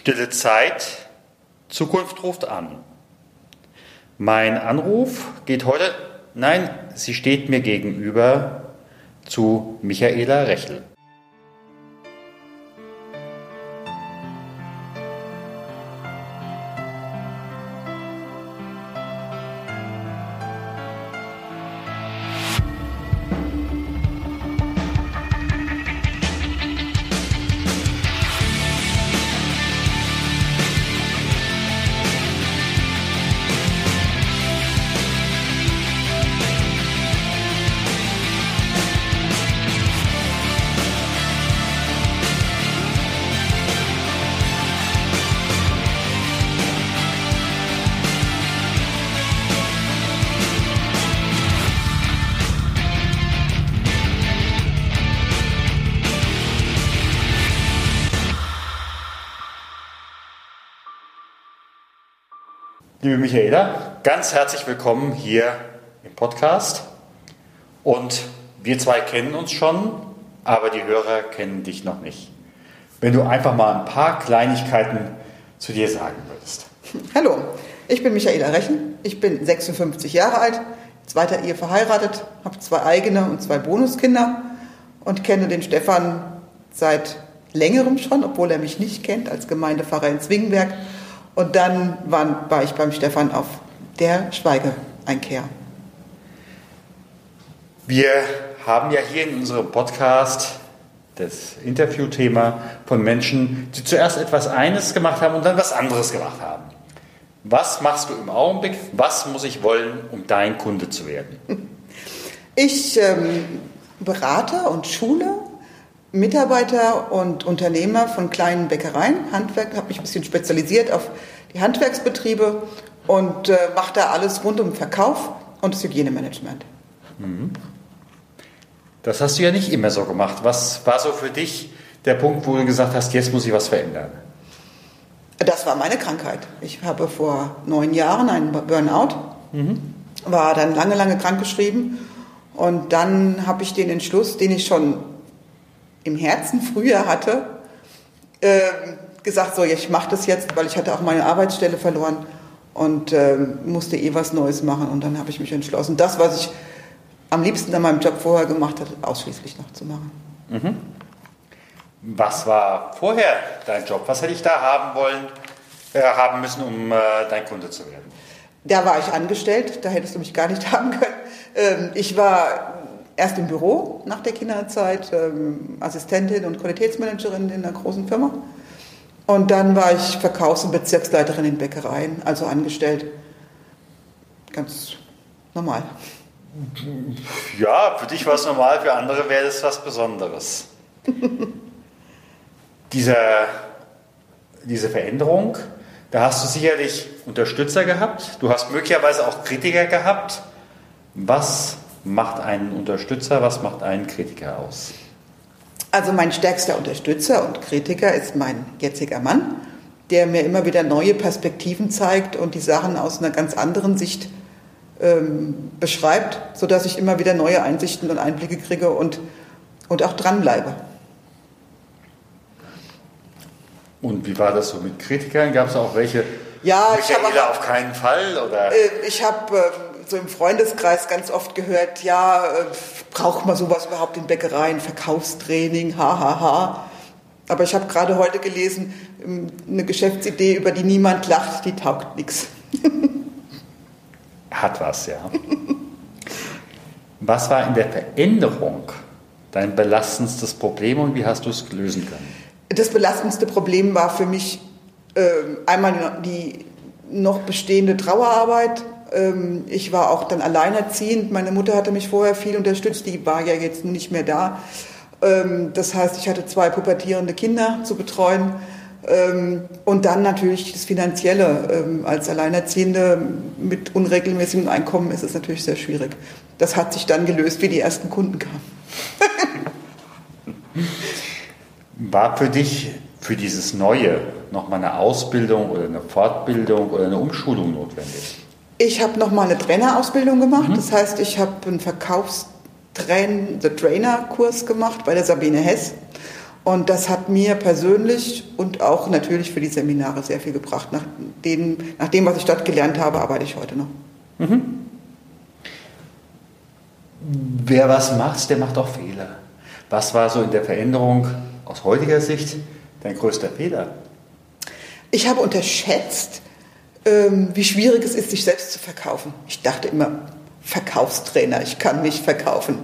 Stille Zeit, Zukunft ruft an. Mein Anruf geht heute, nein, sie steht mir gegenüber zu Michaela Rechel. Liebe Michaela, ganz herzlich willkommen hier im Podcast. Und wir zwei kennen uns schon, aber die Hörer kennen dich noch nicht. Wenn du einfach mal ein paar Kleinigkeiten zu dir sagen würdest. Hallo, ich bin Michaela Rechen, ich bin 56 Jahre alt, zweiter Ehe verheiratet, habe zwei eigene und zwei Bonuskinder und kenne den Stefan seit längerem schon, obwohl er mich nicht kennt, als Gemeindepfarrer in Zwingenberg und dann war, war ich beim Stefan auf der Schweigeeinkehr. Wir haben ja hier in unserem Podcast das Interviewthema von Menschen, die zuerst etwas eines gemacht haben und dann was anderes gemacht haben. Was machst du im Augenblick? Was muss ich wollen, um dein Kunde zu werden? Ich ähm, berate und schule Mitarbeiter und Unternehmer von kleinen Bäckereien, Handwerk, habe mich ein bisschen spezialisiert auf die Handwerksbetriebe und äh, mache da alles rund um Verkauf und das Hygienemanagement. Mhm. Das hast du ja nicht immer so gemacht. Was war so für dich der Punkt, wo du gesagt hast, jetzt muss ich was verändern? Das war meine Krankheit. Ich habe vor neun Jahren einen Burnout, mhm. war dann lange, lange krankgeschrieben und dann habe ich den Entschluss, den ich schon im Herzen früher hatte, äh, gesagt, so, ich mache das jetzt, weil ich hatte auch meine Arbeitsstelle verloren und äh, musste eh was Neues machen. Und dann habe ich mich entschlossen, das, was ich am liebsten an meinem Job vorher gemacht habe, ausschließlich noch zu machen. Mhm. Was war vorher dein Job? Was hätte ich da haben wollen, äh, haben müssen, um äh, dein Kunde zu werden? Da war ich angestellt, da hättest du mich gar nicht haben können. Ähm, ich war erst im Büro nach der Kinderzeit, ähm, Assistentin und Qualitätsmanagerin in einer großen Firma. Und dann war ich Verkaufs- und Bezirksleiterin in Bäckereien, also angestellt. Ganz normal. Ja, für dich war es normal, für andere wäre es was Besonderes. Diese, diese Veränderung, da hast du sicherlich Unterstützer gehabt, du hast möglicherweise auch Kritiker gehabt. Was macht einen Unterstützer, was macht einen Kritiker aus? Also mein stärkster Unterstützer und Kritiker ist mein jetziger Mann, der mir immer wieder neue Perspektiven zeigt und die Sachen aus einer ganz anderen Sicht ähm, beschreibt, sodass ich immer wieder neue Einsichten und Einblicke kriege und, und auch dranbleibe. Und wie war das so mit Kritikern? Gab es auch welche? Ja, ich habe auf keinen Fall oder? Äh, ich habe äh, so im Freundeskreis ganz oft gehört, ja, äh, braucht man sowas überhaupt in Bäckereien, Verkaufstraining, hahaha. Ha, ha. Aber ich habe gerade heute gelesen, ähm, eine Geschäftsidee, über die niemand lacht, die taugt nichts. Hat was, ja. Was war in der Veränderung dein belastendstes Problem und wie hast du es lösen können? Das belastendste Problem war für mich äh, einmal die noch bestehende Trauerarbeit ich war auch dann alleinerziehend. Meine Mutter hatte mich vorher viel unterstützt, die war ja jetzt nicht mehr da. Ähm, das heißt, ich hatte zwei pubertierende Kinder zu betreuen. Ähm, und dann natürlich das Finanzielle. Als Alleinerziehende mit unregelmäßigem Einkommen ist es natürlich sehr schwierig. Das hat sich dann gelöst, wie die ersten Kunden kamen. War für dich für dieses Neue nochmal eine Ausbildung oder eine Fortbildung oder eine Umschulung notwendig? Ich habe nochmal eine Trainerausbildung gemacht. Mhm. Das heißt, ich habe einen Verkaufstrain, The Trainer Kurs gemacht bei der Sabine Hess. Und das hat mir persönlich und auch natürlich für die Seminare sehr viel gebracht. Nach, dem, nach dem, was ich dort gelernt habe, arbeite ich heute noch. Mhm. Wer was macht, der macht auch Fehler. Was war so in der Veränderung aus heutiger Sicht dein größter Fehler? Ich habe unterschätzt, ähm, wie schwierig es ist, sich selbst zu verkaufen. Ich dachte immer, Verkaufstrainer, ich kann mich verkaufen.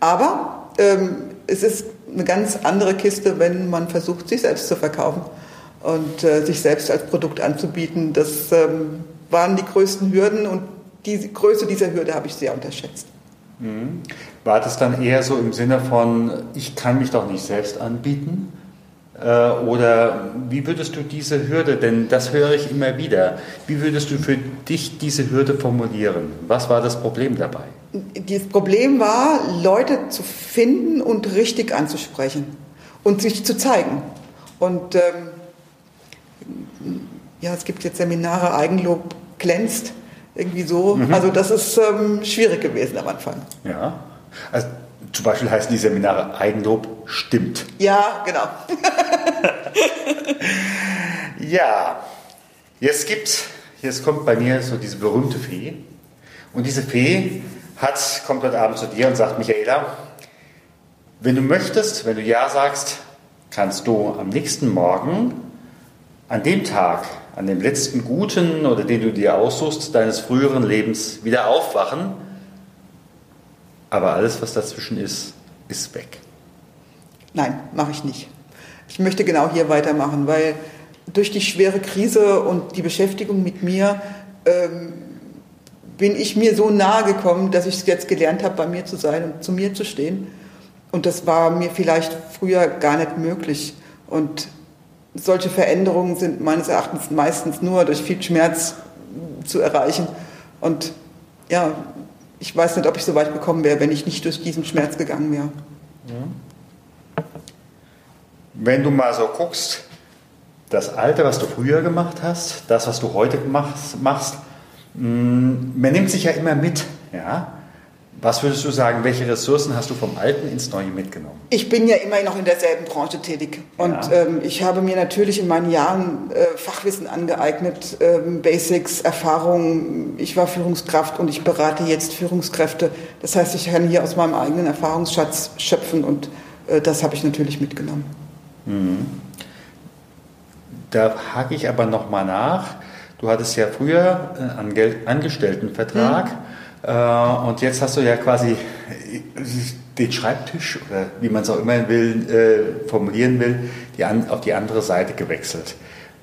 Aber ähm, es ist eine ganz andere Kiste, wenn man versucht, sich selbst zu verkaufen und äh, sich selbst als Produkt anzubieten. Das ähm, waren die größten Hürden und die Größe dieser Hürde habe ich sehr unterschätzt. Mhm. War das dann eher so im Sinne von, ich kann mich doch nicht selbst anbieten? Äh, oder wie würdest du diese Hürde, denn das höre ich immer wieder, wie würdest du für dich diese Hürde formulieren? Was war das Problem dabei? Das Problem war, Leute zu finden und richtig anzusprechen und sich zu zeigen. Und ähm, ja, es gibt jetzt Seminare, Eigenlob glänzt, irgendwie so. Mhm. Also das ist ähm, schwierig gewesen am Anfang. Ja, also zum Beispiel heißen die Seminare Eigenlob stimmt. Ja, genau. ja, jetzt gibt, jetzt kommt bei mir so diese berühmte Fee. Und diese Fee hat, kommt heute Abend zu dir und sagt, Michaela, wenn du möchtest, wenn du Ja sagst, kannst du am nächsten Morgen, an dem Tag, an dem letzten guten oder den du dir aussuchst, deines früheren Lebens wieder aufwachen aber alles, was dazwischen ist, ist weg. Nein, mache ich nicht. Ich möchte genau hier weitermachen, weil durch die schwere Krise und die Beschäftigung mit mir ähm, bin ich mir so nahe gekommen, dass ich es jetzt gelernt habe, bei mir zu sein und zu mir zu stehen. Und das war mir vielleicht früher gar nicht möglich. Und solche Veränderungen sind meines Erachtens meistens nur durch viel Schmerz zu erreichen. Und ja, ich weiß nicht, ob ich so weit gekommen wäre, wenn ich nicht durch diesen Schmerz gegangen wäre. Wenn du mal so guckst, das Alte, was du früher gemacht hast, das, was du heute machst, machst mm, man nimmt sich ja immer mit. Ja? Was würdest du sagen, welche Ressourcen hast du vom Alten ins Neue mitgenommen? Ich bin ja immer noch in derselben Branche tätig. Und ja. ähm, ich habe mir natürlich in meinen Jahren äh, Fachwissen angeeignet, ähm, Basics, Erfahrungen. Ich war Führungskraft und ich berate jetzt Führungskräfte. Das heißt, ich kann hier aus meinem eigenen Erfahrungsschatz schöpfen und äh, das habe ich natürlich mitgenommen. Mhm. Da hake ich aber nochmal nach. Du hattest ja früher einen Angestelltenvertrag. Mhm äh, und jetzt hast du ja quasi äh, den Schreibtisch oder wie man es auch immer will, äh, formulieren will, die an, auf die andere Seite gewechselt.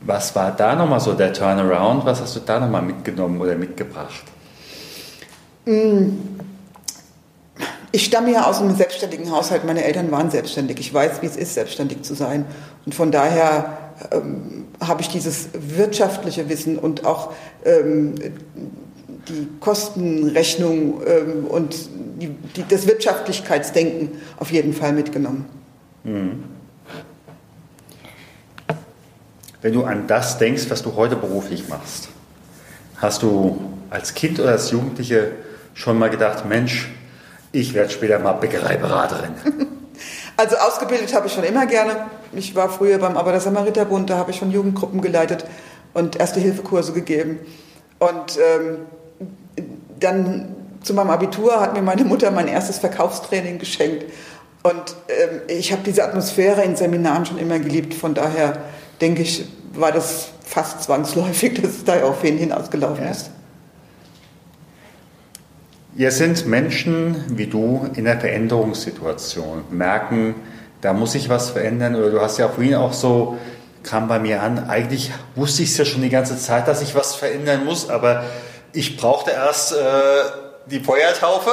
Was war da nochmal so der Turnaround? Was hast du da nochmal mitgenommen oder mitgebracht? Mm. Ich stamme ja aus einem selbstständigen Haushalt. Meine Eltern waren selbstständig. Ich weiß, wie es ist, selbstständig zu sein. Und von daher ähm, habe ich dieses wirtschaftliche Wissen und auch ähm, die Kostenrechnung ähm, und die, die, das Wirtschaftlichkeitsdenken auf jeden Fall mitgenommen. Mhm. Wenn du an das denkst, was du heute beruflich machst, hast du als Kind oder als Jugendliche schon mal gedacht, Mensch, ich werde später mal Bäckereiberaterin? Also ausgebildet habe ich schon immer gerne. Ich war früher beim Aber der Samariterbund, da habe ich schon Jugendgruppen geleitet und Erste-Hilfe-Kurse gegeben. Und ähm, dann zu meinem Abitur hat mir meine Mutter mein erstes Verkaufstraining geschenkt. Und ähm, ich habe diese Atmosphäre in Seminaren schon immer geliebt. Von daher denke ich, war das fast zwangsläufig, dass es da auf ihn hinausgelaufen ja. ist. Ihr sind Menschen wie du in einer Veränderungssituation, merken, da muss sich was verändern. Oder du hast ja vorhin auch so, kam bei mir an, eigentlich wusste ich es ja schon die ganze Zeit, dass ich was verändern muss, aber ich brauchte erst äh, die Feuertaufe.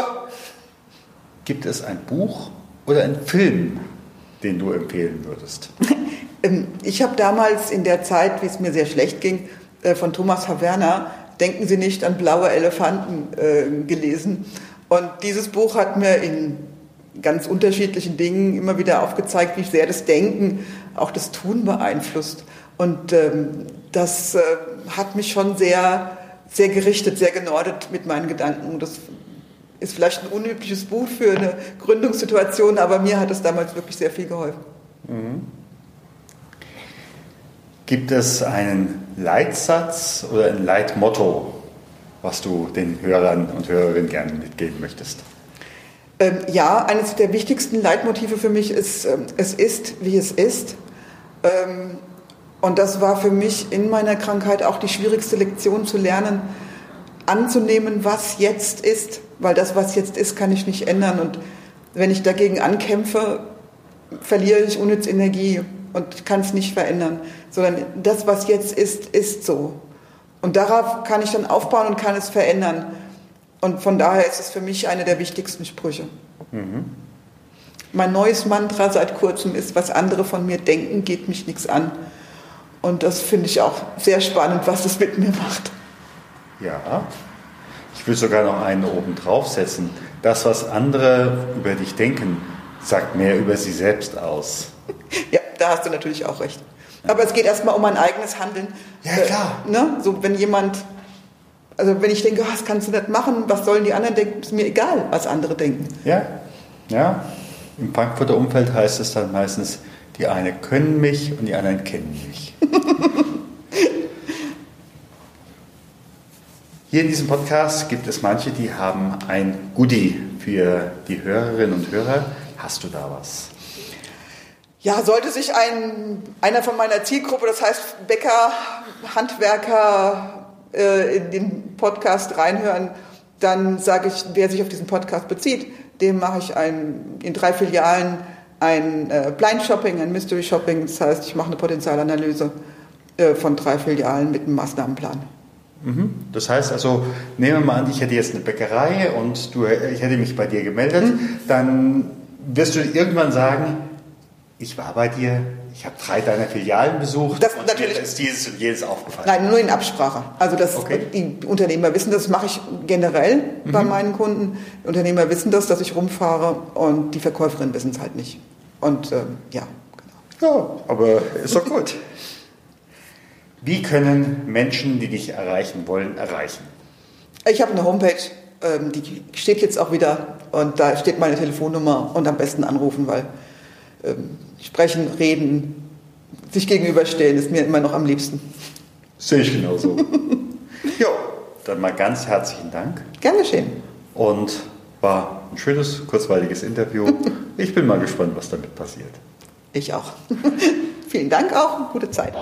Gibt es ein Buch oder einen Film, den du empfehlen würdest? Ähm, ich habe damals in der Zeit, wie es mir sehr schlecht ging, äh, von Thomas Haverner Denken Sie nicht an blaue Elefanten äh, gelesen. Und dieses Buch hat mir in ganz unterschiedlichen Dingen immer wieder aufgezeigt, wie sehr das Denken auch das Tun beeinflusst. Und ähm, das äh, hat mich schon sehr sehr gerichtet, sehr genordet mit meinen Gedanken. Das ist vielleicht ein unübliches Buch für eine Gründungssituation, aber mir hat es damals wirklich sehr viel geholfen. Gibt es einen Leitsatz oder ein Leitmotto, was du den Hörern und Hörerinnen gerne mitgeben möchtest? Ähm, ja, eines der wichtigsten Leitmotive für mich ist, ähm, es ist, wie es ist. Ähm, und das war für mich in meiner Krankheit auch die schwierigste Lektion zu lernen, anzunehmen, was jetzt ist, weil das, was jetzt ist, kann ich nicht ändern. Und wenn ich dagegen ankämpfe, verliere ich unnütz Energie und kann es nicht verändern, sondern das, was jetzt ist, ist so. Und darauf kann ich dann aufbauen und kann es verändern. Und von daher ist es für mich eine der wichtigsten Sprüche. Mhm. Mein neues Mantra seit kurzem ist, was andere von mir denken, geht mich nichts an. Und das finde ich auch sehr spannend, was es mit mir macht. Ja, ich will sogar noch einen oben draufsetzen. Das, was andere über dich denken, sagt mehr über sie selbst aus. Ja, da hast du natürlich auch recht. Aber es geht erstmal um mein eigenes Handeln. Ja, klar. Äh, ne? So, wenn jemand, also wenn ich denke, oh, das kannst du nicht machen, was sollen die anderen denken, ist mir egal, was andere denken. Ja, ja. Im Frankfurter Umfeld heißt es dann meistens, die einen können mich und die anderen kennen mich. Hier in diesem Podcast gibt es manche, die haben ein Goodie für die Hörerinnen und Hörer. Hast du da was? Ja, sollte sich ein, einer von meiner Zielgruppe, das heißt Bäcker, Handwerker, äh, in den Podcast reinhören, dann sage ich, wer sich auf diesen Podcast bezieht, dem mache ich ein, in drei Filialen ein äh, Blind Shopping, ein Mystery Shopping. Das heißt, ich mache eine Potenzialanalyse äh, von drei Filialen mit einem Maßnahmenplan. Mhm. Das heißt also, nehmen wir mal an, ich hätte jetzt eine Bäckerei und du, ich hätte mich bei dir gemeldet, mhm. dann wirst du irgendwann sagen, ich war bei dir, ich habe drei deiner Filialen besucht das natürlich, mir ist dieses und jenes aufgefallen. Nein, nur in Absprache. Also dass okay. die Unternehmer wissen, das mache ich generell mhm. bei meinen Kunden. Die Unternehmer wissen das, dass ich rumfahre und die Verkäuferinnen wissen es halt nicht. Und ähm, ja, genau. Ja, aber ist doch gut. Wie können Menschen, die dich erreichen wollen, erreichen? Ich habe eine Homepage, ähm, die steht jetzt auch wieder und da steht meine Telefonnummer und am besten anrufen, weil sprechen, reden, sich gegenüberstellen ist mir immer noch am liebsten. Sehe ich genauso. jo, dann mal ganz herzlichen Dank. Gern geschehen. Und war ein schönes, kurzweiliges Interview. Ich bin mal gespannt, was damit passiert. Ich auch. Vielen Dank auch und gute Zeit.